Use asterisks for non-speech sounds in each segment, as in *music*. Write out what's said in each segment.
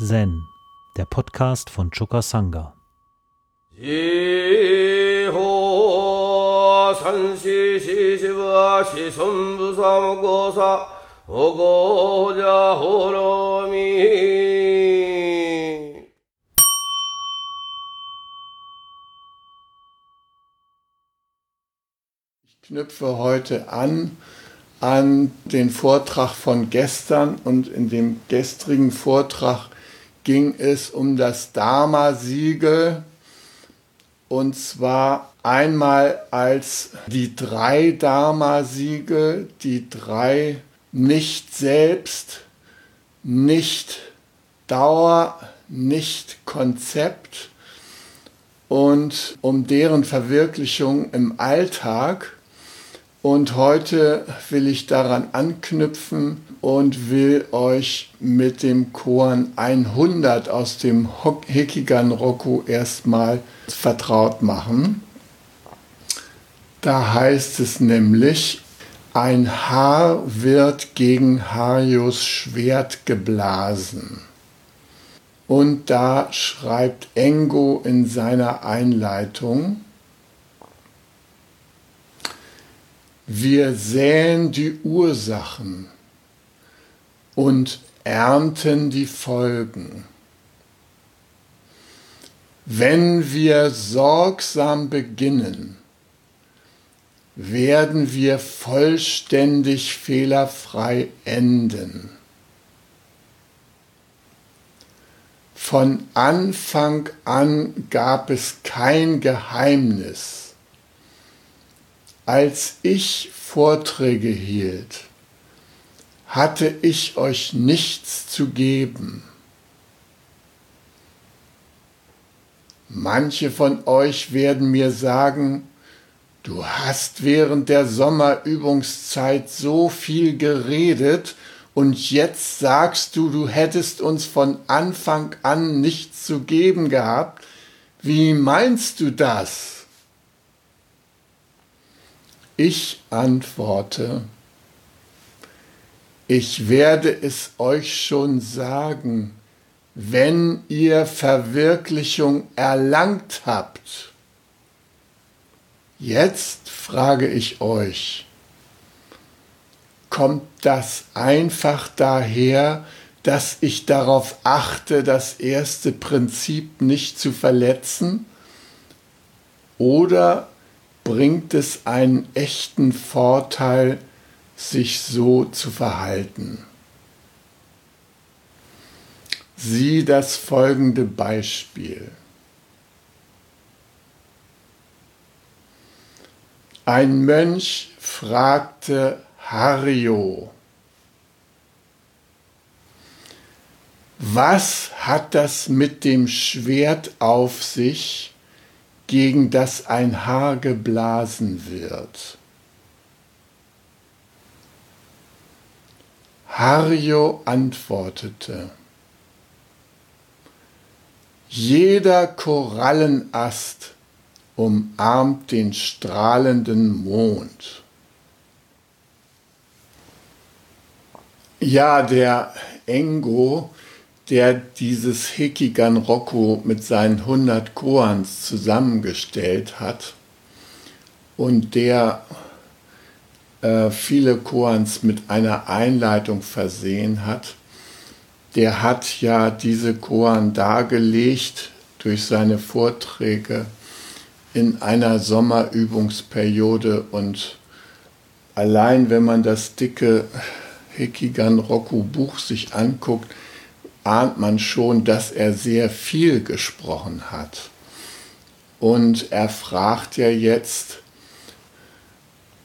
Zen, der Podcast von Choka Sangha. Ich knüpfe heute an an den Vortrag von gestern und in dem gestrigen Vortrag ging es um das Dharma-Siegel. Und zwar einmal als die drei Dharma-Siegel, die drei nicht selbst, nicht Dauer, nicht Konzept und um deren Verwirklichung im Alltag und heute will ich daran anknüpfen und will euch mit dem Koan 100 aus dem Hekigan Roku erstmal vertraut machen. Da heißt es nämlich, ein Haar wird gegen Harios Schwert geblasen. Und da schreibt Engo in seiner Einleitung, Wir säen die Ursachen und ernten die Folgen. Wenn wir sorgsam beginnen, werden wir vollständig fehlerfrei enden. Von Anfang an gab es kein Geheimnis als ich Vorträge hielt, hatte ich euch nichts zu geben. Manche von euch werden mir sagen, du hast während der Sommerübungszeit so viel geredet und jetzt sagst du, du hättest uns von Anfang an nichts zu geben gehabt. Wie meinst du das? Ich antworte, ich werde es euch schon sagen, wenn ihr Verwirklichung erlangt habt. Jetzt frage ich euch, kommt das einfach daher, dass ich darauf achte, das erste Prinzip nicht zu verletzen? Oder bringt es einen echten Vorteil, sich so zu verhalten. Sieh das folgende Beispiel. Ein Mönch fragte Hario, was hat das mit dem Schwert auf sich, gegen das ein Haar geblasen wird. Hario antwortete, jeder Korallenast umarmt den strahlenden Mond. Ja, der Engo der dieses Hekigan Rocco mit seinen 100 Koans zusammengestellt hat und der äh, viele Koans mit einer Einleitung versehen hat, der hat ja diese Koan dargelegt durch seine Vorträge in einer Sommerübungsperiode und allein wenn man das dicke Hekigan Roku Buch sich anguckt, ahnt man schon, dass er sehr viel gesprochen hat. Und er fragt ja jetzt,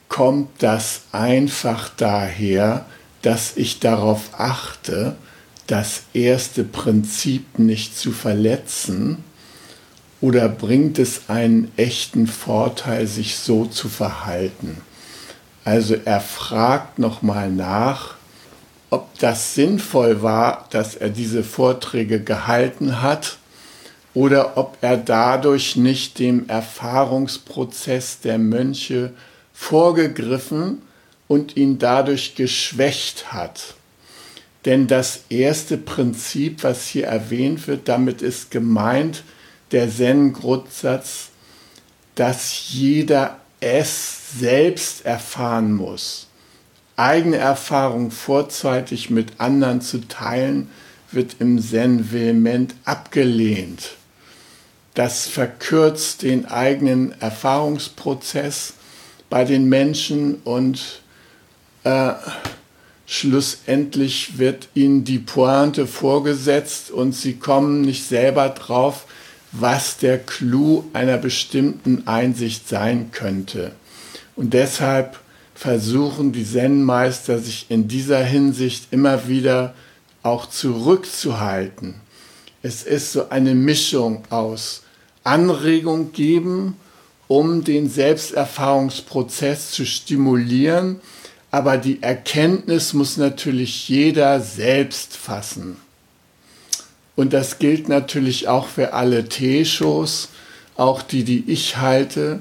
kommt das einfach daher, dass ich darauf achte, das erste Prinzip nicht zu verletzen? Oder bringt es einen echten Vorteil, sich so zu verhalten? Also er fragt nochmal nach, ob das sinnvoll war, dass er diese Vorträge gehalten hat oder ob er dadurch nicht dem Erfahrungsprozess der Mönche vorgegriffen und ihn dadurch geschwächt hat. Denn das erste Prinzip, was hier erwähnt wird, damit ist gemeint der Zen-Grundsatz, dass jeder es selbst erfahren muss. Eigene Erfahrung vorzeitig mit anderen zu teilen, wird im Zen vehement abgelehnt. Das verkürzt den eigenen Erfahrungsprozess bei den Menschen und äh, schlussendlich wird ihnen die Pointe vorgesetzt und sie kommen nicht selber drauf, was der Clou einer bestimmten Einsicht sein könnte. Und deshalb versuchen die Zen-Meister sich in dieser Hinsicht immer wieder auch zurückzuhalten. Es ist so eine Mischung aus Anregung geben, um den Selbsterfahrungsprozess zu stimulieren, aber die Erkenntnis muss natürlich jeder selbst fassen. Und das gilt natürlich auch für alle T-Shows, auch die, die ich halte.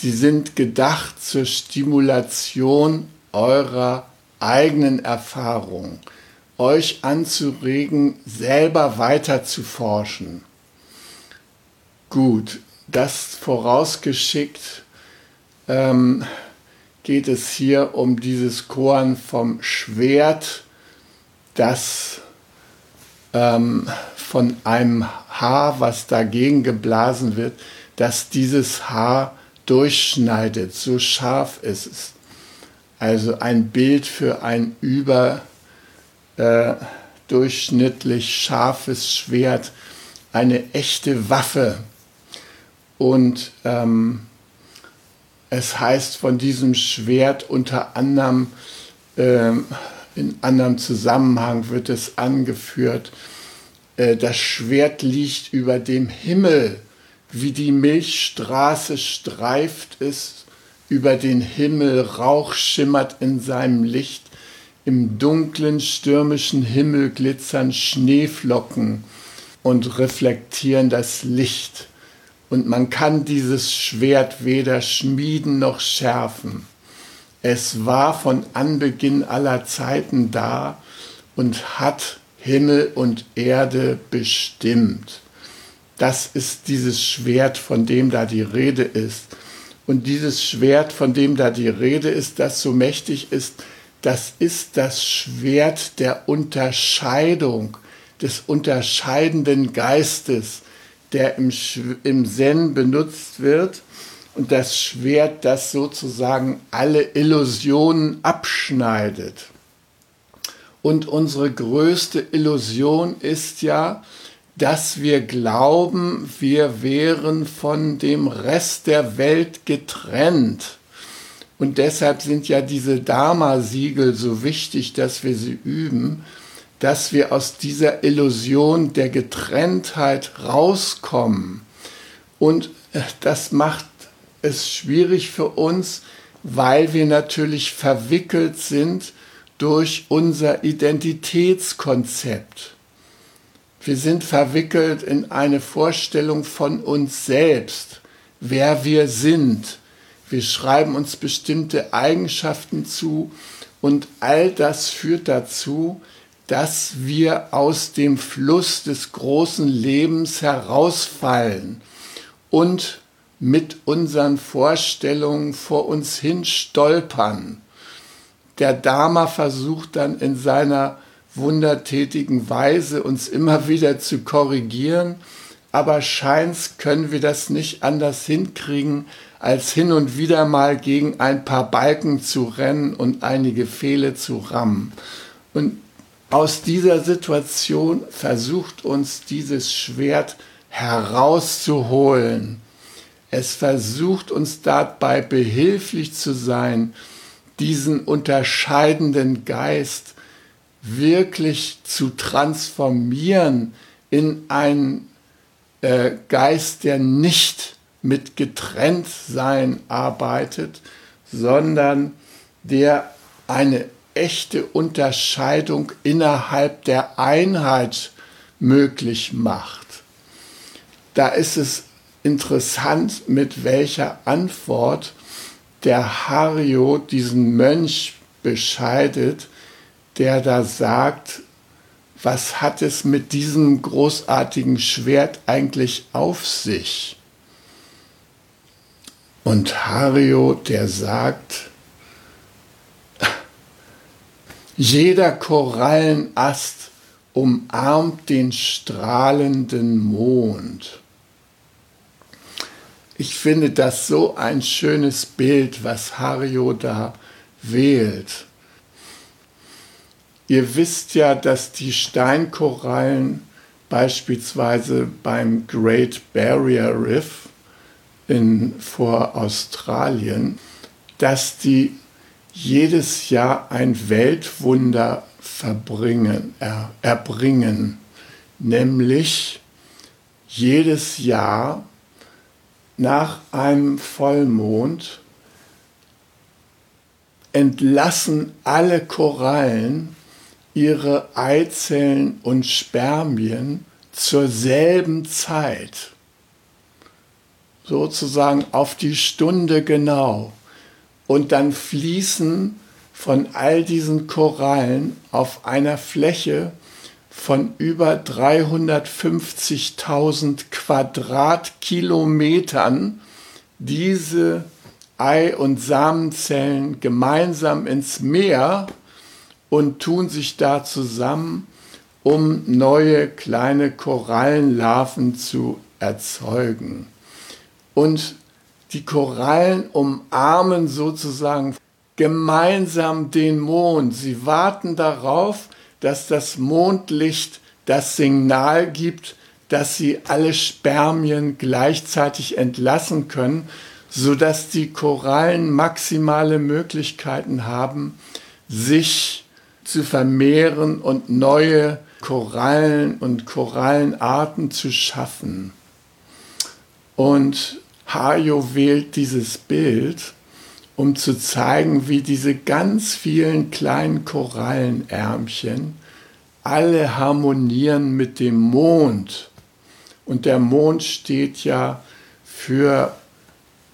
Sie sind gedacht zur Stimulation eurer eigenen Erfahrung, euch anzuregen, selber weiter zu forschen. Gut, das vorausgeschickt. Ähm, geht es hier um dieses Korn vom Schwert, das ähm, von einem Haar, was dagegen geblasen wird, dass dieses Haar durchschneidet. So scharf ist es. Also ein Bild für ein überdurchschnittlich äh, scharfes Schwert, eine echte Waffe. Und ähm, es heißt von diesem Schwert unter anderem, äh, in anderem Zusammenhang wird es angeführt, äh, das Schwert liegt über dem Himmel, wie die Milchstraße streift es über den Himmel, Rauch schimmert in seinem Licht, im dunklen, stürmischen Himmel glitzern Schneeflocken und reflektieren das Licht und man kann dieses Schwert weder schmieden noch schärfen. Es war von Anbeginn aller Zeiten da und hat Himmel und Erde bestimmt. Das ist dieses Schwert, von dem da die Rede ist. Und dieses Schwert, von dem da die Rede ist, das so mächtig ist, das ist das Schwert der Unterscheidung, des unterscheidenden Geistes, der im, im Zen benutzt wird und das Schwert, das sozusagen alle Illusionen abschneidet. Und unsere größte Illusion ist ja, dass wir glauben, wir wären von dem Rest der Welt getrennt. Und deshalb sind ja diese Dharma-Siegel so wichtig, dass wir sie üben, dass wir aus dieser Illusion der Getrenntheit rauskommen. Und äh, das macht es schwierig für uns, weil wir natürlich verwickelt sind durch unser Identitätskonzept. Wir sind verwickelt in eine Vorstellung von uns selbst, wer wir sind. Wir schreiben uns bestimmte Eigenschaften zu und all das führt dazu, dass wir aus dem Fluss des großen Lebens herausfallen und mit unseren Vorstellungen vor uns hin stolpern. Der Dharma versucht dann in seiner wundertätigen Weise uns immer wieder zu korrigieren, aber scheins können wir das nicht anders hinkriegen, als hin und wieder mal gegen ein paar Balken zu rennen und einige Pfähle zu rammen. Und aus dieser Situation versucht uns dieses Schwert herauszuholen. Es versucht uns dabei behilflich zu sein, diesen unterscheidenden Geist wirklich zu transformieren in einen äh, Geist, der nicht mit Getrenntsein arbeitet, sondern der eine echte Unterscheidung innerhalb der Einheit möglich macht. Da ist es interessant, mit welcher Antwort der Hario diesen Mönch bescheidet, der da sagt, was hat es mit diesem großartigen Schwert eigentlich auf sich? Und Hario, der sagt, jeder Korallenast umarmt den strahlenden Mond. Ich finde das so ein schönes Bild, was Hario da wählt. Ihr wisst ja, dass die Steinkorallen beispielsweise beim Great Barrier Reef in, vor Australien, dass die jedes Jahr ein Weltwunder verbringen, er, erbringen, nämlich jedes Jahr nach einem Vollmond entlassen alle Korallen ihre Eizellen und Spermien zur selben Zeit, sozusagen auf die Stunde genau. Und dann fließen von all diesen Korallen auf einer Fläche von über 350.000 Quadratkilometern diese Ei- und Samenzellen gemeinsam ins Meer und tun sich da zusammen, um neue kleine Korallenlarven zu erzeugen. Und die Korallen umarmen sozusagen gemeinsam den Mond. Sie warten darauf, dass das Mondlicht das Signal gibt, dass sie alle Spermien gleichzeitig entlassen können, sodass die Korallen maximale Möglichkeiten haben, sich zu vermehren und neue Korallen und Korallenarten zu schaffen. Und Hajo wählt dieses Bild, um zu zeigen, wie diese ganz vielen kleinen Korallenärmchen alle harmonieren mit dem Mond. Und der Mond steht ja für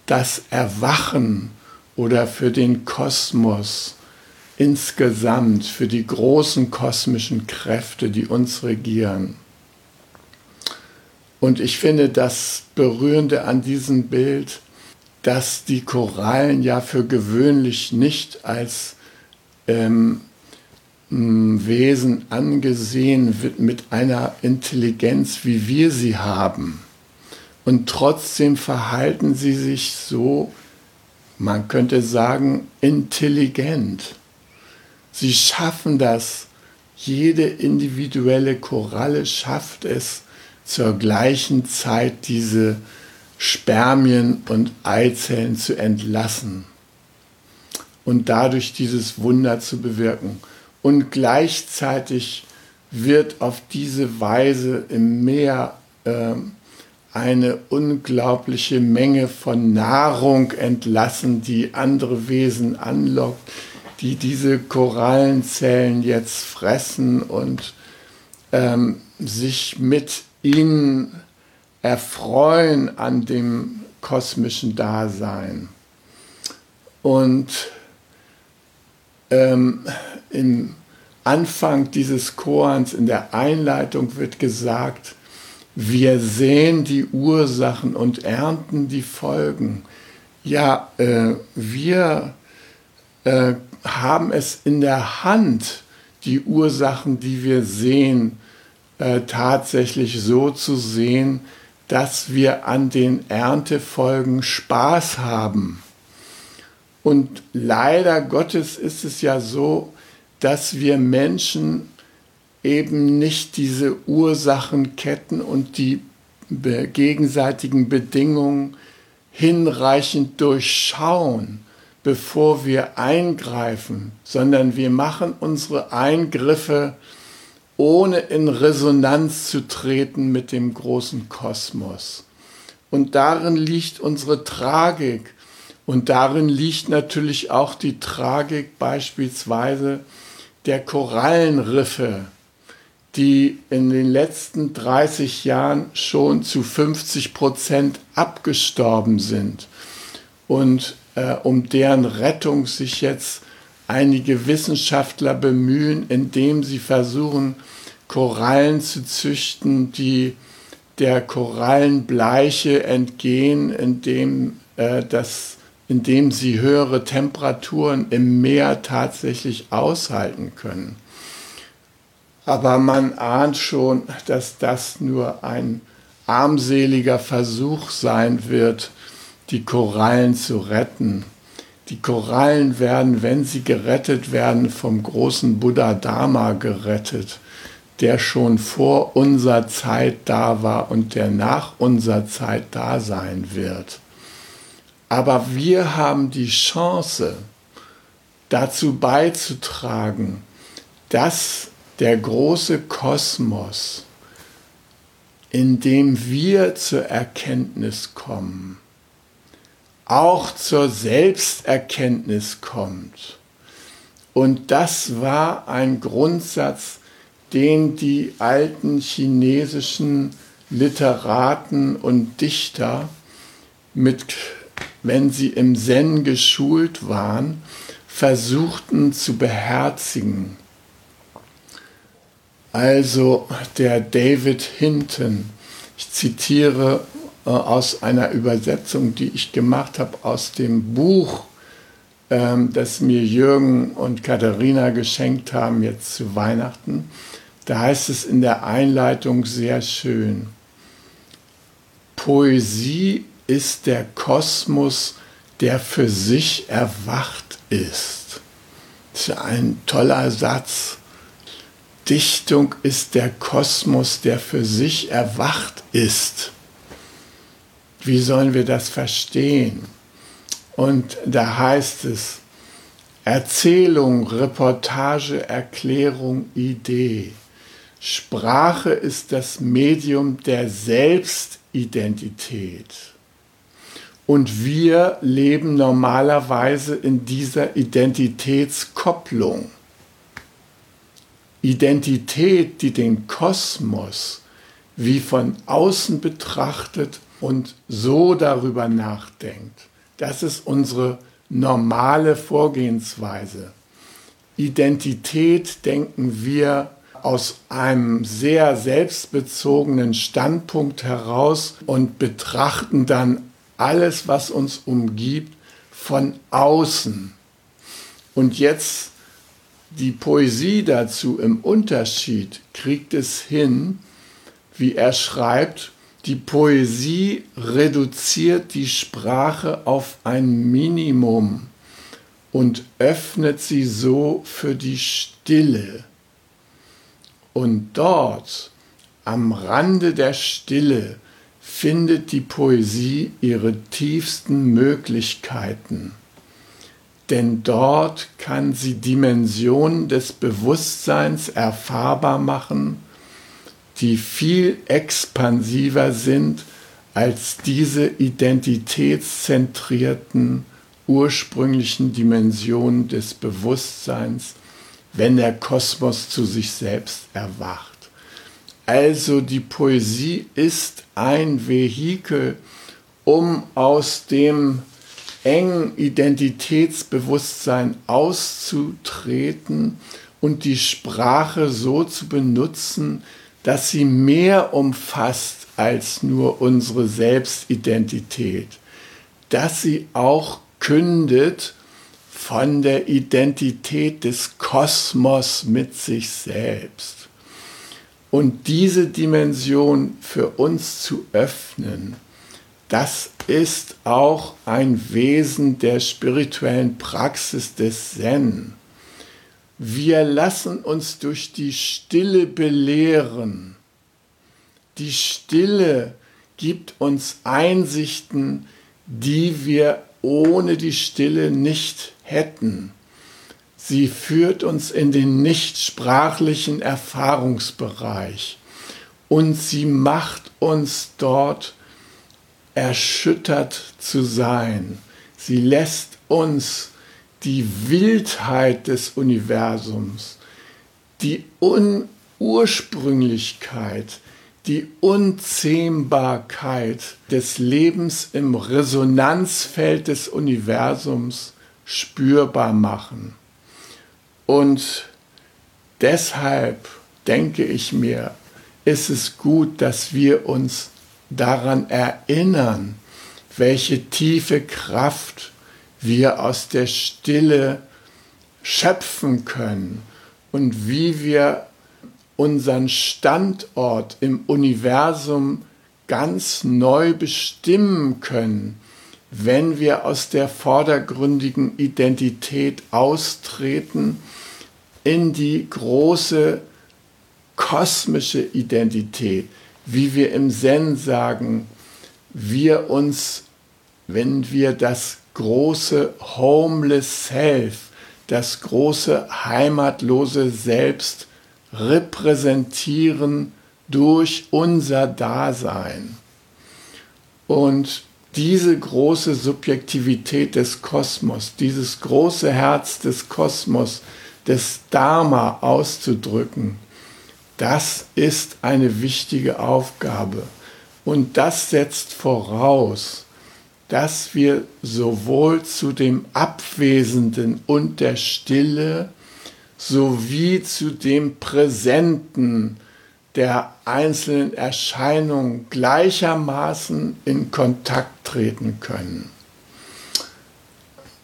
das Erwachen oder für den Kosmos insgesamt für die großen kosmischen Kräfte, die uns regieren. Und ich finde das Berührende an diesem Bild, dass die Korallen ja für gewöhnlich nicht als ähm, Wesen angesehen wird mit einer Intelligenz, wie wir sie haben. Und trotzdem verhalten sie sich so, man könnte sagen, intelligent. Sie schaffen das. Jede individuelle Koralle schafft es zur gleichen Zeit, diese Spermien und Eizellen zu entlassen und dadurch dieses Wunder zu bewirken. Und gleichzeitig wird auf diese Weise im Meer äh, eine unglaubliche Menge von Nahrung entlassen, die andere Wesen anlockt, die diese Korallenzellen jetzt fressen und ähm, sich mit ihnen erfreuen an dem kosmischen Dasein. Und ähm, im Anfang dieses Chorans, in der Einleitung wird gesagt, wir sehen die Ursachen und ernten die Folgen. Ja, äh, wir äh, haben es in der Hand, die Ursachen, die wir sehen, äh, tatsächlich so zu sehen, dass wir an den Erntefolgen Spaß haben. Und leider Gottes ist es ja so, dass wir Menschen eben nicht diese Ursachenketten und die gegenseitigen Bedingungen hinreichend durchschauen bevor wir eingreifen, sondern wir machen unsere Eingriffe ohne in Resonanz zu treten mit dem großen Kosmos. Und darin liegt unsere Tragik. Und darin liegt natürlich auch die Tragik beispielsweise der Korallenriffe, die in den letzten 30 Jahren schon zu 50 Prozent abgestorben sind. Und äh, um deren Rettung sich jetzt einige Wissenschaftler bemühen, indem sie versuchen, Korallen zu züchten, die der Korallenbleiche entgehen, indem, äh, das, indem sie höhere Temperaturen im Meer tatsächlich aushalten können. Aber man ahnt schon, dass das nur ein armseliger Versuch sein wird, die Korallen zu retten. Die Korallen werden, wenn sie gerettet werden, vom großen Buddha Dharma gerettet, der schon vor unserer Zeit da war und der nach unserer Zeit da sein wird. Aber wir haben die Chance, dazu beizutragen, dass der große Kosmos, in dem wir zur Erkenntnis kommen, auch zur Selbsterkenntnis kommt. Und das war ein Grundsatz, den die alten chinesischen Literaten und Dichter mit, wenn sie im Zen geschult waren, versuchten zu beherzigen. Also der David Hinton, ich zitiere äh, aus einer Übersetzung, die ich gemacht habe aus dem Buch, ähm, das mir Jürgen und Katharina geschenkt haben jetzt zu Weihnachten. Da heißt es in der Einleitung sehr schön, Poesie ist der Kosmos, der für sich erwacht ist. Das ist ein toller Satz. Dichtung ist der Kosmos, der für sich erwacht ist. Wie sollen wir das verstehen? Und da heißt es Erzählung, Reportage, Erklärung, Idee. Sprache ist das Medium der Selbstidentität. Und wir leben normalerweise in dieser Identitätskopplung. Identität, die den Kosmos wie von außen betrachtet und so darüber nachdenkt. Das ist unsere normale Vorgehensweise. Identität denken wir aus einem sehr selbstbezogenen Standpunkt heraus und betrachten dann alles, was uns umgibt, von außen. Und jetzt die Poesie dazu im Unterschied kriegt es hin, wie er schreibt, die Poesie reduziert die Sprache auf ein Minimum und öffnet sie so für die Stille. Und dort, am Rande der Stille, findet die Poesie ihre tiefsten Möglichkeiten. Denn dort kann sie Dimensionen des Bewusstseins erfahrbar machen, die viel expansiver sind als diese identitätszentrierten ursprünglichen Dimensionen des Bewusstseins, wenn der Kosmos zu sich selbst erwacht. Also die Poesie ist ein Vehikel, um aus dem engen Identitätsbewusstsein auszutreten und die Sprache so zu benutzen, dass sie mehr umfasst als nur unsere Selbstidentität, dass sie auch kündet von der Identität des Kosmos mit sich selbst. Und diese Dimension für uns zu öffnen, das ist auch ein Wesen der spirituellen Praxis des Zen. Wir lassen uns durch die Stille belehren. Die Stille gibt uns Einsichten, die wir ohne die Stille nicht hätten. Sie führt uns in den nichtsprachlichen Erfahrungsbereich und sie macht uns dort erschüttert zu sein. Sie lässt uns die Wildheit des Universums, die Unursprünglichkeit, die Unzähmbarkeit des Lebens im Resonanzfeld des Universums spürbar machen. Und deshalb denke ich mir, ist es gut, dass wir uns daran erinnern, welche tiefe Kraft wir aus der Stille schöpfen können und wie wir unseren Standort im Universum ganz neu bestimmen können, wenn wir aus der vordergründigen Identität austreten in die große kosmische Identität, wie wir im Zen sagen, wir uns, wenn wir das große Homeless Self, das große heimatlose Selbst repräsentieren durch unser Dasein. Und diese große Subjektivität des Kosmos, dieses große Herz des Kosmos, des Dharma auszudrücken, das ist eine wichtige Aufgabe. Und das setzt voraus, dass wir sowohl zu dem Abwesenden und der Stille sowie zu dem Präsenten der einzelnen Erscheinungen gleichermaßen in Kontakt treten können.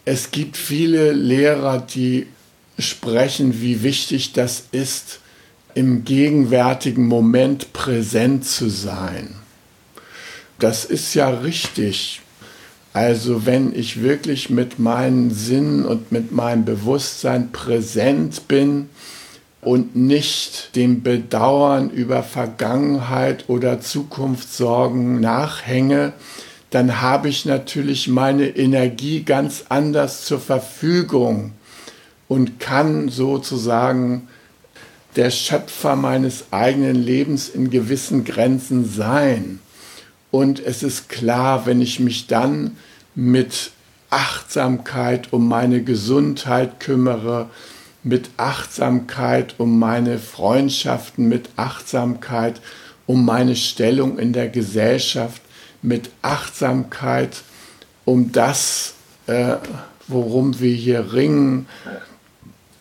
Es gibt viele Lehrer, die sprechen, wie wichtig das ist, im gegenwärtigen Moment präsent zu sein. Das ist ja richtig. Also wenn ich wirklich mit meinen Sinnen und mit meinem Bewusstsein präsent bin und nicht dem Bedauern über Vergangenheit oder Zukunftssorgen nachhänge, dann habe ich natürlich meine Energie ganz anders zur Verfügung und kann sozusagen der Schöpfer meines eigenen Lebens in gewissen Grenzen sein. Und es ist klar, wenn ich mich dann mit Achtsamkeit um meine Gesundheit kümmere, mit Achtsamkeit um meine Freundschaften, mit Achtsamkeit um meine Stellung in der Gesellschaft, mit Achtsamkeit um das, äh, worum wir hier ringen,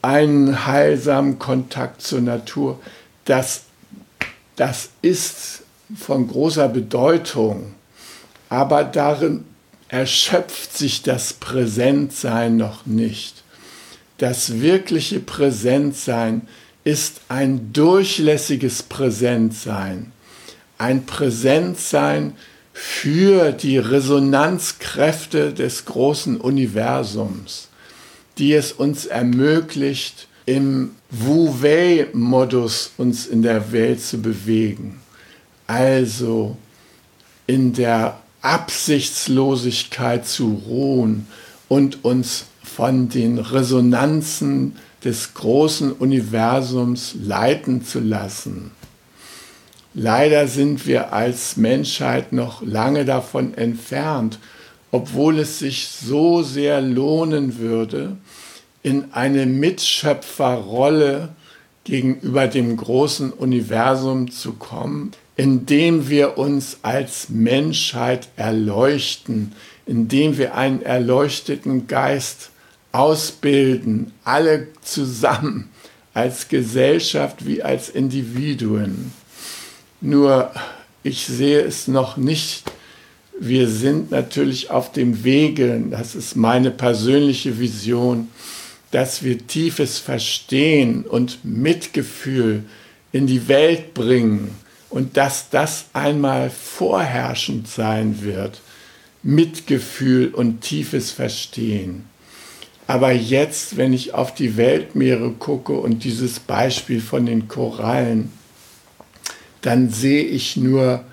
einen heilsamen Kontakt zur Natur, das, das ist von großer Bedeutung, aber darin erschöpft sich das Präsentsein noch nicht. Das wirkliche Präsentsein ist ein durchlässiges Präsentsein, ein Präsentsein für die Resonanzkräfte des großen Universums, die es uns ermöglicht, im Wu-Wei-Modus uns in der Welt zu bewegen. Also in der Absichtslosigkeit zu ruhen und uns von den Resonanzen des großen Universums leiten zu lassen. Leider sind wir als Menschheit noch lange davon entfernt, obwohl es sich so sehr lohnen würde, in eine Mitschöpferrolle gegenüber dem großen Universum zu kommen, indem wir uns als Menschheit erleuchten, indem wir einen erleuchteten Geist ausbilden, alle zusammen, als Gesellschaft wie als Individuen. Nur ich sehe es noch nicht. Wir sind natürlich auf dem Wege, das ist meine persönliche Vision, dass wir tiefes Verstehen und Mitgefühl in die Welt bringen und dass das einmal vorherrschend sein wird. Mitgefühl und tiefes Verstehen. Aber jetzt, wenn ich auf die Weltmeere gucke und dieses Beispiel von den Korallen, dann sehe ich nur,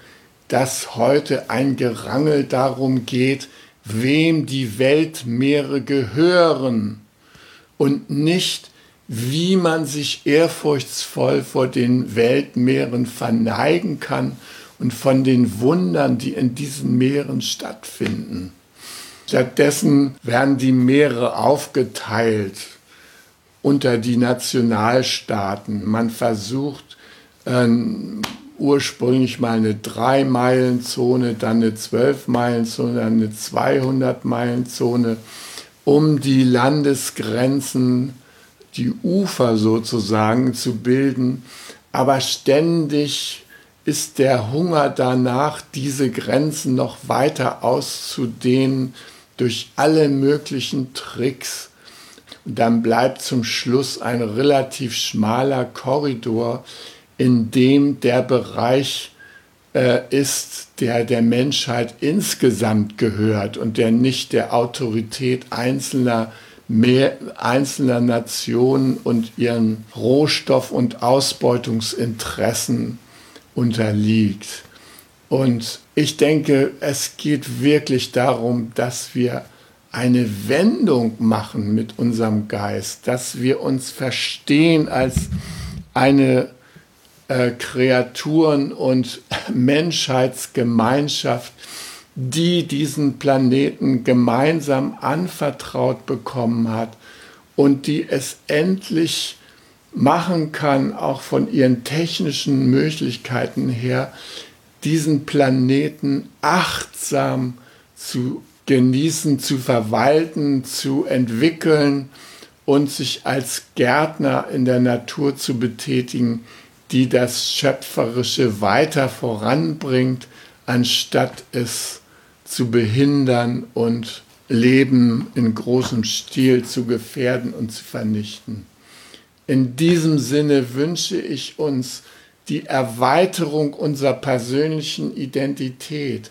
dass heute ein Gerangel darum geht, wem die Weltmeere gehören und nicht, wie man sich ehrfurchtsvoll vor den Weltmeeren verneigen kann und von den Wundern, die in diesen Meeren stattfinden. Stattdessen werden die Meere aufgeteilt unter die Nationalstaaten. Man versucht äh, ursprünglich mal eine 3-Meilen-Zone, dann eine 12-Meilen-Zone, dann eine 200-Meilen-Zone, um die Landesgrenzen die Ufer sozusagen zu bilden. aber ständig ist der Hunger danach, diese Grenzen noch weiter auszudehnen durch alle möglichen Tricks. Und dann bleibt zum Schluss ein relativ schmaler Korridor, in dem der Bereich äh, ist, der der Menschheit insgesamt gehört und der nicht der Autorität einzelner mehr einzelner Nationen und ihren Rohstoff- und Ausbeutungsinteressen unterliegt. Und ich denke, es geht wirklich darum, dass wir eine Wendung machen mit unserem Geist, dass wir uns verstehen als eine äh, Kreaturen- und *laughs* Menschheitsgemeinschaft, die diesen Planeten gemeinsam anvertraut bekommen hat und die es endlich machen kann, auch von ihren technischen Möglichkeiten her, diesen Planeten achtsam zu genießen, zu verwalten, zu entwickeln und sich als Gärtner in der Natur zu betätigen, die das Schöpferische weiter voranbringt, anstatt es zu behindern und Leben in großem Stil zu gefährden und zu vernichten. In diesem Sinne wünsche ich uns die Erweiterung unserer persönlichen Identität,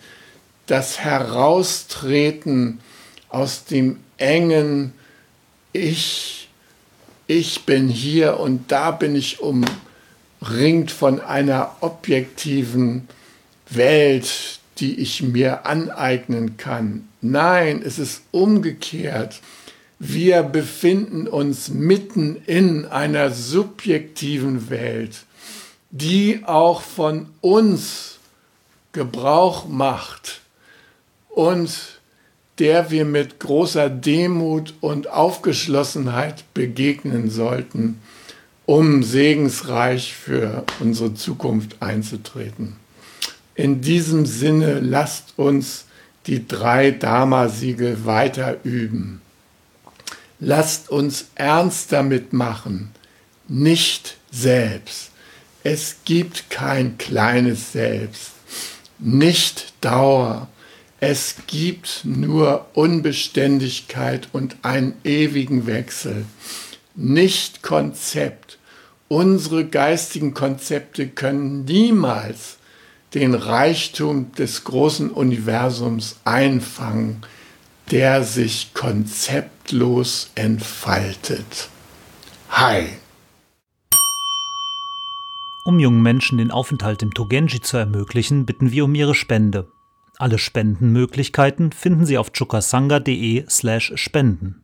das Heraustreten aus dem engen Ich, ich bin hier und da bin ich umringt von einer objektiven Welt, die ich mir aneignen kann. Nein, es ist umgekehrt. Wir befinden uns mitten in einer subjektiven Welt, die auch von uns Gebrauch macht und der wir mit großer Demut und Aufgeschlossenheit begegnen sollten, um segensreich für unsere Zukunft einzutreten. In diesem Sinne lasst uns die drei Dharma-Siegel weiter üben. Lasst uns ernst damit machen, nicht selbst. Es gibt kein kleines Selbst, nicht Dauer. Es gibt nur Unbeständigkeit und einen ewigen Wechsel, nicht Konzept. Unsere geistigen Konzepte können niemals den Reichtum des großen Universums einfangen, der sich konzeptlos entfaltet. Hi! Um jungen Menschen den Aufenthalt im Togenji zu ermöglichen, bitten wir um ihre Spende. Alle Spendenmöglichkeiten finden Sie auf chukasanga.de slash spenden.